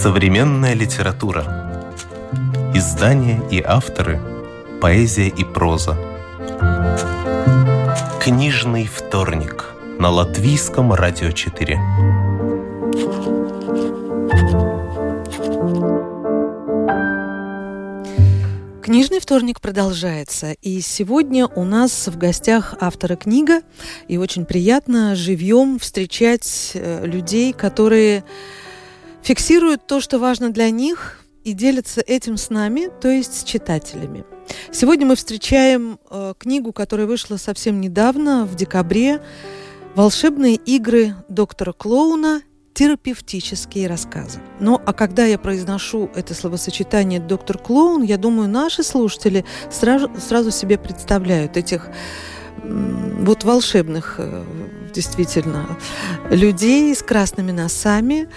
Современная литература. Издания и авторы. Поэзия и проза. Книжный вторник на латвийском радио 4. Книжный вторник продолжается, и сегодня у нас в гостях автора книга, и очень приятно живьем встречать э, людей, которые фиксируют то, что важно для них, и делятся этим с нами, то есть с читателями. Сегодня мы встречаем э, книгу, которая вышла совсем недавно, в декабре, «Волшебные игры доктора Клоуна терапевтические рассказы. Ну, а когда я произношу это словосочетание «доктор Клоун», я думаю, наши слушатели сразу, сразу себе представляют этих вот волшебных, э, действительно, людей с красными носами,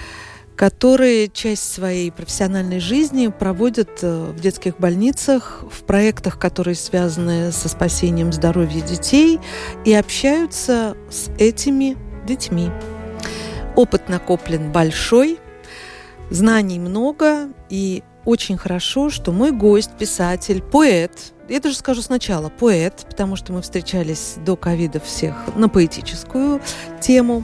которые часть своей профессиональной жизни проводят э, в детских больницах, в проектах, которые связаны со спасением здоровья детей, и общаются с этими детьми. Опыт накоплен большой, знаний много, и очень хорошо, что мой гость, писатель, поэт, я даже скажу сначала поэт, потому что мы встречались до ковида всех на поэтическую тему.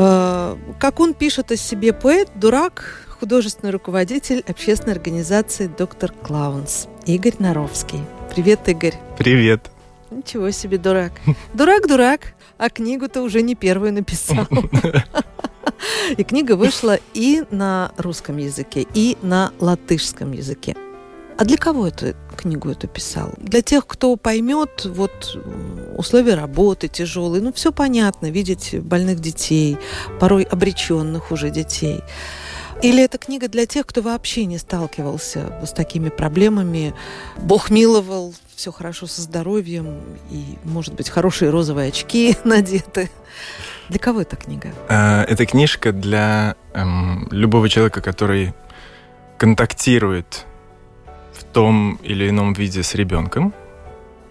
Э, как он пишет о себе поэт, дурак, художественный руководитель общественной организации «Доктор Клаунс» Игорь Наровский. Привет, Игорь. Привет. Ничего себе, дурак. Дурак-дурак, а книгу-то уже не первую написал. И книга вышла и на русском языке, и на латышском языке. А для кого эту книгу эту писал? Для тех, кто поймет вот условия работы тяжелые, ну все понятно, видеть больных детей, порой обреченных уже детей. Или это книга для тех, кто вообще не сталкивался с такими проблемами? Бог миловал, все хорошо со здоровьем, и, может быть, хорошие розовые очки надеты. Для кого эта книга? А, это книжка для эм, любого человека, который контактирует том или ином виде с ребенком,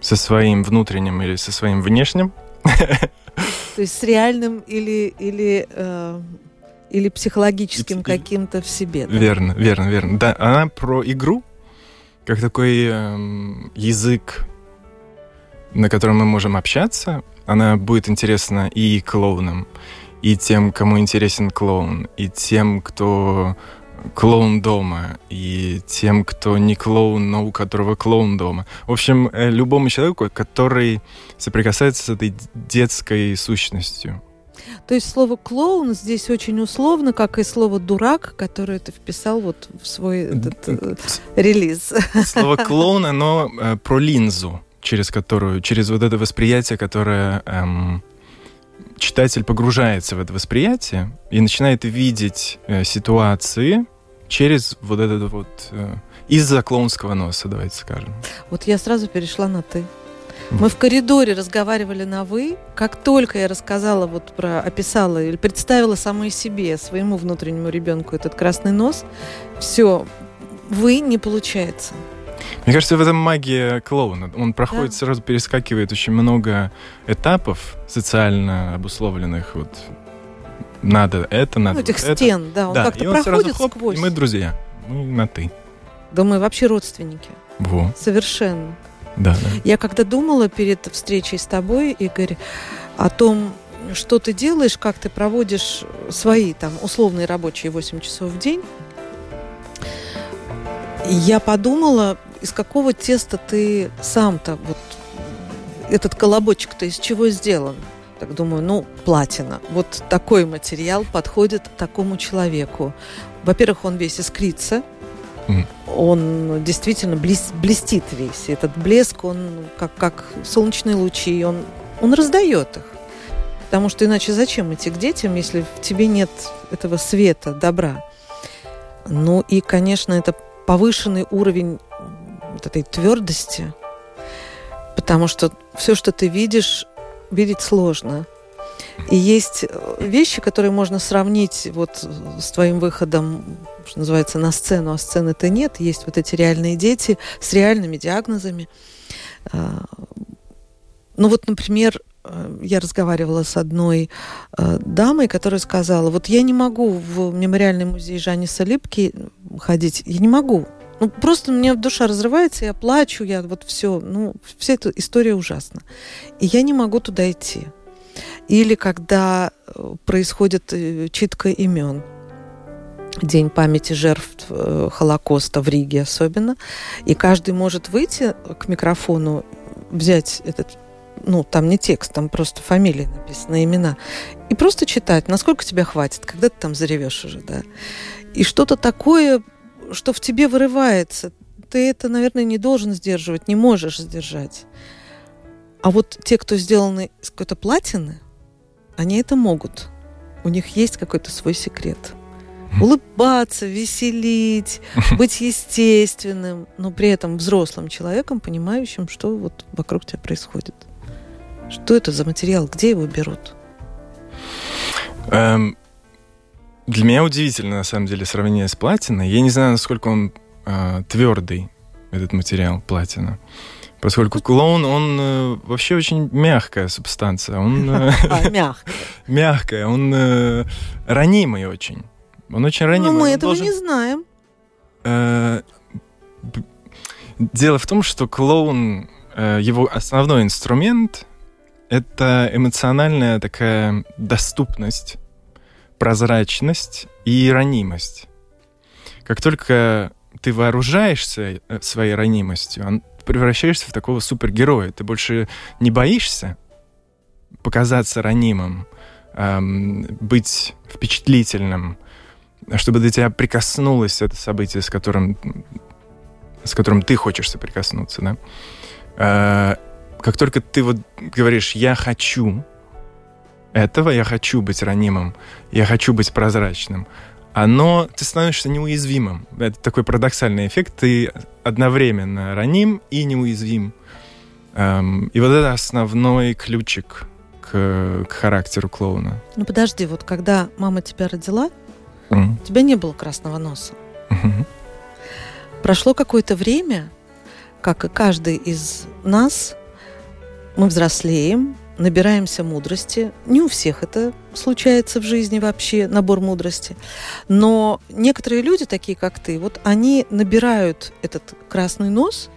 со своим внутренним или со своим внешним. То есть с реальным или, или, э, или психологическим каким-то в себе. Да? Верно, верно, верно. Да, она про игру, как такой э, язык, на котором мы можем общаться, она будет интересна и клоунам, и тем, кому интересен клоун, и тем, кто клоун дома, и тем, кто не клоун, но у которого клоун дома. В общем, э, любому человеку, который соприкасается с этой детской сущностью. То есть слово клоун здесь очень условно, как и слово дурак, которое ты вписал вот в свой этот, э, релиз. Слово клоун, оно э, про линзу через которую, через вот это восприятие, которое эм, читатель погружается в это восприятие и начинает видеть э, ситуации через вот этот вот э, из-за клоунского носа, давайте скажем. Вот я сразу перешла на ты. Мы в коридоре разговаривали на «вы». Как только я рассказала, вот про, описала или представила самой себе, своему внутреннему ребенку этот красный нос, все, «вы» не получается. Мне кажется, в этом магия клоуна. Он проходит, да. сразу перескакивает очень много этапов социально обусловленных. Вот надо это, надо ну, этих вот стен, это. да, он да. как-то проходит сразу, хоп, сквозь. И мы друзья, мы на ты. Да мы вообще родственники. Во. Совершенно. Да, да. Я когда думала перед встречей с тобой, Игорь, о том, что ты делаешь, как ты проводишь свои там условные рабочие 8 часов в день, я подумала, из какого теста ты сам-то вот этот колобочек-то из чего сделан? Так думаю, ну, платина. Вот такой материал подходит такому человеку. Во-первых, он весь искрится, mm. он действительно блес, блестит весь. Этот блеск, он как, как солнечные лучи, он, он раздает их. Потому что иначе зачем идти к детям, если в тебе нет этого света, добра? Ну и, конечно, это повышенный уровень вот этой твердости, потому что все, что ты видишь, видеть сложно. И есть э, вещи, которые можно сравнить вот с твоим выходом, что называется, на сцену, а сцены-то нет. Есть вот эти реальные дети с реальными диагнозами. А, ну вот, например, э, я разговаривала с одной э, дамой, которая сказала, вот я не могу в мемориальный музей Жаниса Липки ходить, я не могу. Ну, просто меня душа разрывается, я плачу, я вот все, ну, вся эта история ужасна. И я не могу туда идти. Или когда э, происходит э, читка имен, День памяти жертв э, Холокоста в Риге особенно. И каждый может выйти к микрофону, взять этот ну, там не текст, там просто фамилии написаны, имена. И просто читать, насколько тебя хватит, когда ты там заревешь уже, да. И что-то такое, что в тебе вырывается, ты это, наверное, не должен сдерживать, не можешь сдержать. А вот те, кто сделаны из какой-то платины, они это могут. У них есть какой-то свой секрет – улыбаться, веселить, быть естественным, но при этом взрослым человеком, понимающим, что вот вокруг тебя происходит. Что это за материал? Где его берут? Эм, для меня удивительно, на самом деле, сравнение с платиной. Я не знаю, насколько он э, твердый, этот материал платина. Поскольку клоун, он э, вообще очень мягкая субстанция. Он, э, а, мягкая. мягкая, он э, ранимый очень. Он очень ранимый. Но мы этого должен... не знаем. Э, дело в том, что клоун, э, его основной инструмент — это эмоциональная такая доступность, прозрачность и ранимость. Как только ты вооружаешься э, своей ранимостью, превращаешься в такого супергероя. Ты больше не боишься показаться ранимым, эм, быть впечатлительным, чтобы до тебя прикоснулось это событие, с которым, с которым ты хочешь соприкоснуться, да? А, как только ты вот говоришь «я хочу этого, я хочу быть ранимым, я хочу быть прозрачным», оно, ты становишься неуязвимым. Это такой парадоксальный эффект. Ты одновременно раним и неуязвим. И вот это основной ключик к, к характеру клоуна. Ну подожди, вот когда мама тебя родила, Mm. У тебя не было красного носа. Mm-hmm. Прошло какое-то время, как и каждый из нас, мы взрослеем, набираемся мудрости. Не у всех это случается в жизни вообще, набор мудрости. Но некоторые люди, такие как ты, вот они набирают этот красный нос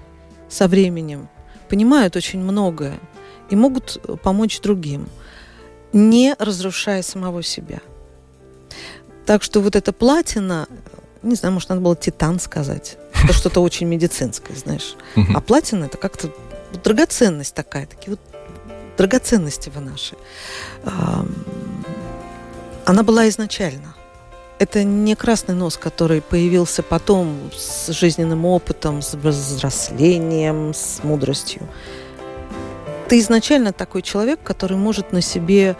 со временем, понимают очень многое и могут помочь другим, не разрушая самого себя. Так что вот эта платина, не знаю, может, надо было титан сказать. Это что-то очень медицинское, знаешь. А платина это как-то драгоценность такая, такие вот драгоценности вы наши. Она была изначально. Это не красный нос, который появился потом с жизненным опытом, с взрослением, с мудростью. Ты изначально такой человек, который может на себе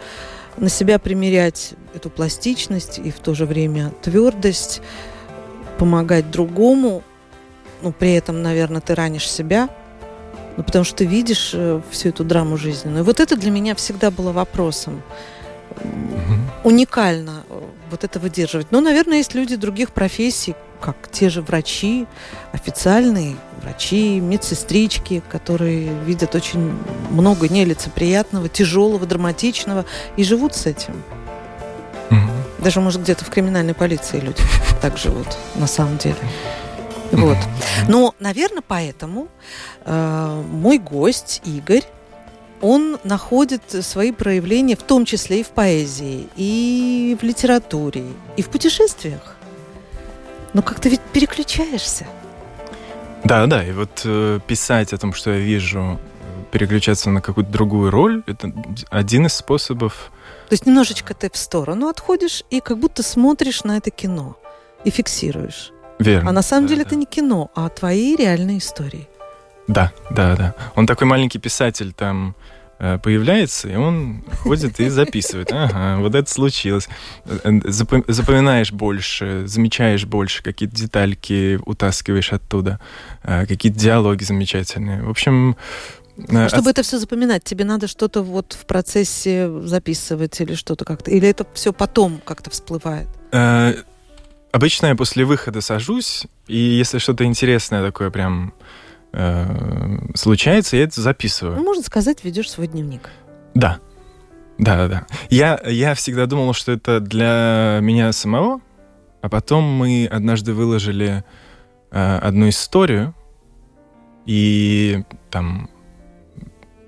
на себя примерять эту пластичность и в то же время твердость, помогать другому, ну, при этом, наверное, ты ранишь себя, ну, потому что ты видишь э, всю эту драму жизненную. И вот это для меня всегда было вопросом. Mm-hmm. Уникально э, вот это выдерживать. Но, наверное, есть люди других профессий, как те же врачи, официальные врачи, медсестрички, которые видят очень много нелицеприятного, тяжелого, драматичного и живут с этим. Mm-hmm. Даже, может, где-то в криминальной полиции люди так живут, на самом деле. Вот. Но, наверное, поэтому э, мой гость Игорь, он находит свои проявления в том числе и в поэзии, и в литературе, и в путешествиях. Но как-то ведь переключаешься. Да, да, и вот э, писать о том, что я вижу, переключаться на какую-то другую роль, это один из способов. То есть немножечко ты в сторону отходишь и как будто смотришь на это кино и фиксируешь. Верно. А на самом да, деле да. это не кино, а твои реальные истории. Да, да, да. Он такой маленький писатель там Э, появляется, и он ходит и записывает. Ага, вот это случилось. Э, запоминаешь больше, замечаешь больше, какие-то детальки утаскиваешь оттуда, э, какие-то диалоги замечательные. В общем, чтобы от... это все запоминать, тебе надо что-то вот в процессе записывать или что-то как-то, или это все потом как-то всплывает? Обычно я после выхода сажусь, и если что-то интересное такое прям Э, случается, я это записываю. Ну, можно сказать, ведешь свой дневник. Да. Да, да, да. Я, я всегда думал, что это для меня самого, а потом мы однажды выложили э, одну историю, и там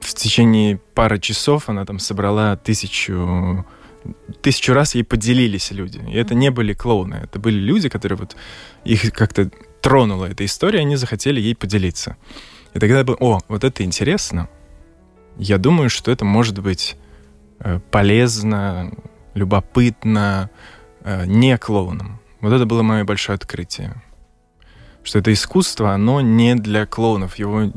в течение пары часов она там собрала тысячу тысячу раз ей поделились люди. И это не были клоуны, это были люди, которые вот их как-то тронула эта история, они захотели ей поделиться. И тогда я был, о, вот это интересно. Я думаю, что это может быть э, полезно, любопытно, э, не клоуном. Вот это было мое большое открытие. Что это искусство, оно не для клоунов. Его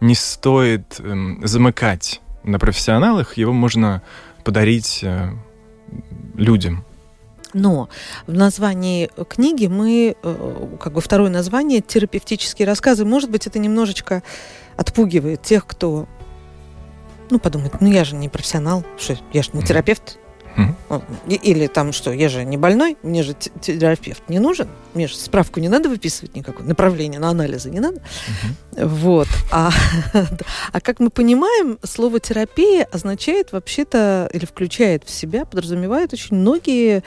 не стоит эм, замыкать на профессионалах, его можно подарить э, людям. Но в названии книги мы, э, как бы второе название, терапевтические рассказы, может быть, это немножечко отпугивает тех, кто, ну, подумает, ну, я же не профессионал, что я же не терапевт, Mm-hmm. Или там что, я же не больной, мне же терапевт не нужен, мне же справку не надо выписывать никакое, направление на анализы не надо. Mm-hmm. Вот. А, а как мы понимаем, слово терапия означает вообще-то, или включает в себя, подразумевает очень многие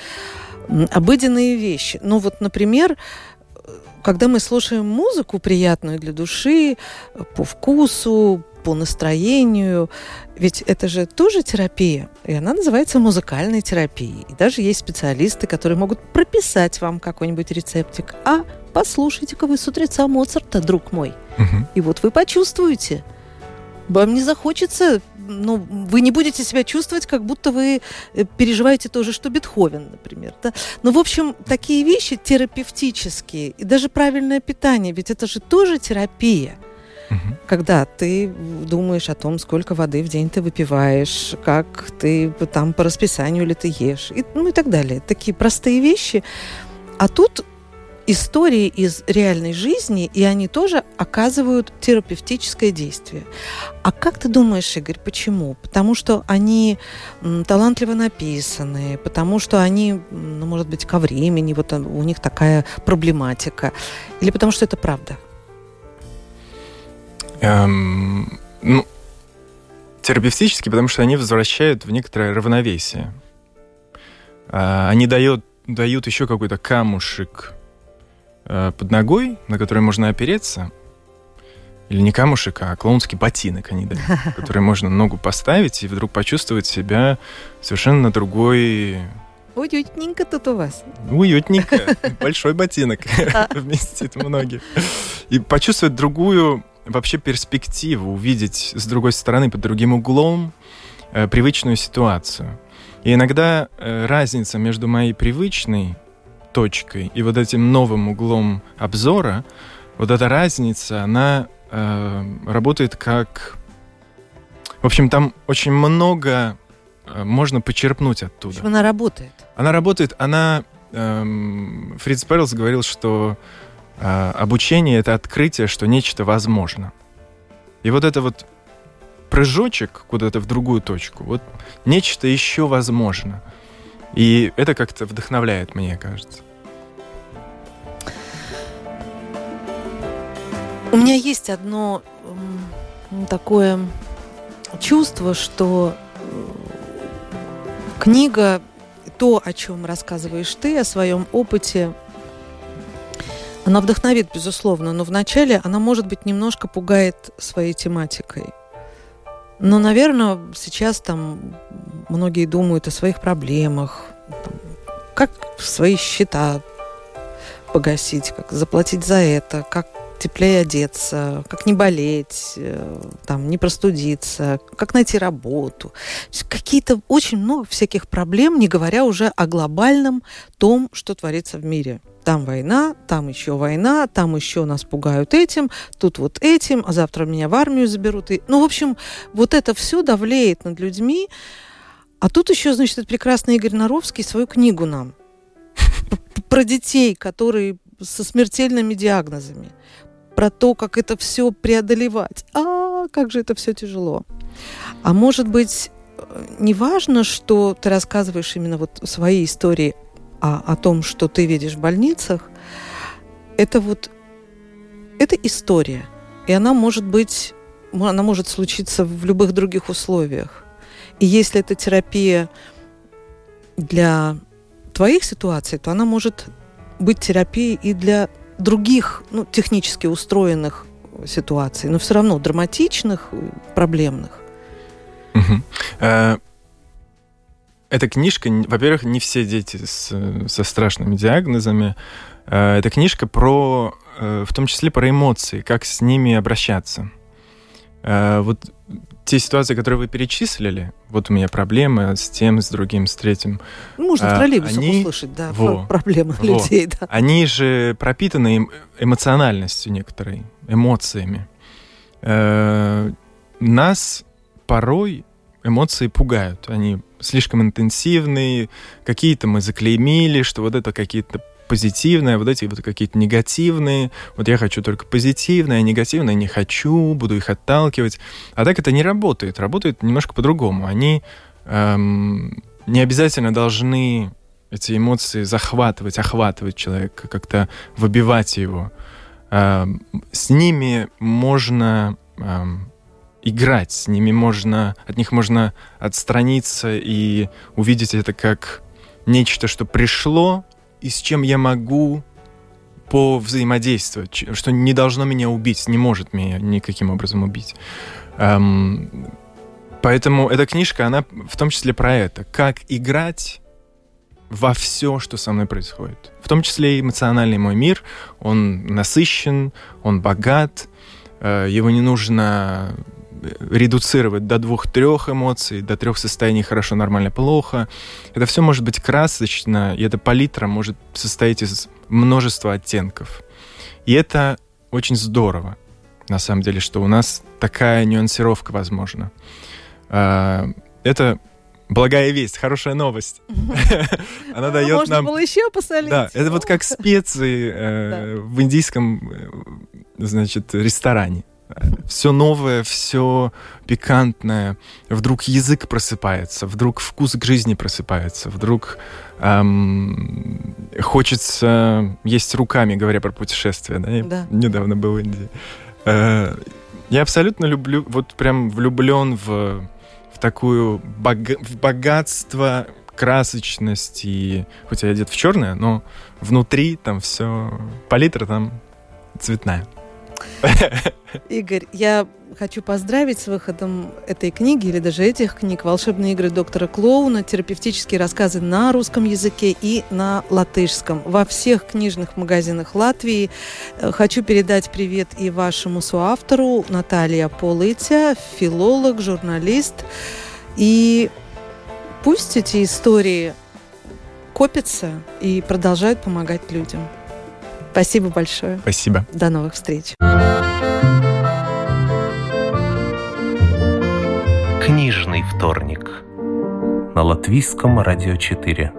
обыденные вещи. Ну вот, например, когда мы слушаем музыку приятную для души, по вкусу, по настроению. Ведь это же тоже терапия, и она называется музыкальной терапией. И даже есть специалисты, которые могут прописать вам какой-нибудь рецептик. А послушайте-ка вы с утреца Моцарта, друг мой. Угу. И вот вы почувствуете. Вам не захочется, ну, вы не будете себя чувствовать, как будто вы э, переживаете то же, что Бетховен, например. Да? Но, ну, в общем, такие вещи терапевтические, и даже правильное питание, ведь это же тоже терапия – Угу. Когда ты думаешь о том, сколько воды в день ты выпиваешь, как ты там по расписанию ли ты ешь, и, ну и так далее. Такие простые вещи. А тут истории из реальной жизни, и они тоже оказывают терапевтическое действие. А как ты думаешь, Игорь, почему? Потому что они талантливо написаны, потому что они, ну, может быть, ко времени, вот у них такая проблематика, или потому что это правда? Эм, ну, терапевтически, потому что они возвращают в некоторое равновесие. Э, они дают, дают еще какой-то камушек э, под ногой, на который можно опереться. Или не камушек, а клоунский ботинок они дают, который можно ногу поставить и вдруг почувствовать себя совершенно другой Уютненько тут у вас. Уютненько. Большой ботинок вместит многие. И почувствовать другую вообще перспективу, увидеть с другой стороны, под другим углом э, привычную ситуацию. И иногда э, разница между моей привычной точкой и вот этим новым углом обзора, вот эта разница, она э, работает как... В общем, там очень много э, можно почерпнуть оттуда. Почему она работает? Она работает, она... Эм, Фриц Перлс говорил, что обучение — это открытие, что нечто возможно. И вот это вот прыжочек куда-то в другую точку, вот нечто еще возможно. И это как-то вдохновляет, мне кажется. У меня есть одно такое чувство, что э, книга, то, о чем рассказываешь ты, о своем опыте, она вдохновит, безусловно, но вначале она, может быть, немножко пугает своей тематикой. Но, наверное, сейчас там многие думают о своих проблемах, там, как свои счета погасить, как заплатить за это, как теплее одеться, как не болеть, э, там, не простудиться, как найти работу. Какие-то очень много всяких проблем, не говоря уже о глобальном том, что творится в мире там война, там еще война, там еще нас пугают этим, тут вот этим, а завтра меня в армию заберут. И... Ну, в общем, вот это все давлеет над людьми. А тут еще, значит, этот прекрасный Игорь Наровский свою книгу нам про детей, которые со смертельными диагнозами, про то, как это все преодолевать. А, как же это все тяжело. А может быть, э, не важно, что ты рассказываешь именно вот свои истории а о том, что ты видишь в больницах, это вот это история. И она может быть, она может случиться в любых других условиях. И если это терапия для твоих ситуаций, то она может быть терапией и для других, ну, технически устроенных ситуаций, но все равно драматичных, проблемных. Угу. Эта книжка, во-первых, не все дети с, со страшными диагнозами. Э, эта книжка про, э, в том числе про эмоции, как с ними обращаться. Вот те ситуации, которые вы перечислили, вот у меня проблемы с тем, с другим, с третьим. Ну, можно в троллейбусах они... услышать, да, во, проблемы во. людей, да. Они же пропитаны эм, эмоциональностью некоторой, эмоциями. Э, нас порой эмоции пугают. Они слишком интенсивные, какие-то мы заклеймили, что вот это какие-то позитивные, вот эти вот какие-то негативные. Вот я хочу только позитивное, а негативное не хочу, буду их отталкивать. А так это не работает. Работает немножко по-другому. Они эм, не обязательно должны эти эмоции захватывать, охватывать человека, как-то выбивать его. Эм, с ними можно эм, играть, с ними можно, от них можно отстраниться и увидеть это как нечто, что пришло, и с чем я могу повзаимодействовать, что не должно меня убить, не может меня никаким образом убить. Эм, поэтому эта книжка, она в том числе про это. Как играть во все, что со мной происходит. В том числе эмоциональный мой мир. Он насыщен, он богат, э, его не нужно редуцировать до двух-трех эмоций, до трех состояний хорошо, нормально, плохо. Это все может быть красочно, и эта палитра может состоять из множества оттенков. И это очень здорово, на самом деле, что у нас такая нюансировка возможна. А, это благая весть, хорошая новость. Она дает нам... Можно было еще посолить. Да, это вот как специи э, в индийском, э, значит, ресторане все новое, все пикантное. Вдруг язык просыпается, вдруг вкус к жизни просыпается, вдруг эм, хочется есть руками, говоря про путешествия. Да? Я да. недавно был в Индии. Э, я абсолютно люблю, вот прям влюблен в, в такую бога, в богатство, красочность и хоть я одет в черное, но внутри там все палитра там цветная. Игорь, я хочу поздравить с выходом этой книги или даже этих книг «Волшебные игры доктора Клоуна», терапевтические рассказы на русском языке и на латышском во всех книжных магазинах Латвии. Э, хочу передать привет и вашему соавтору Наталья Полытя, филолог, журналист. И пусть эти истории копятся и продолжают помогать людям. Спасибо большое. Спасибо. До новых встреч. Книжный вторник на Латвийском радио 4.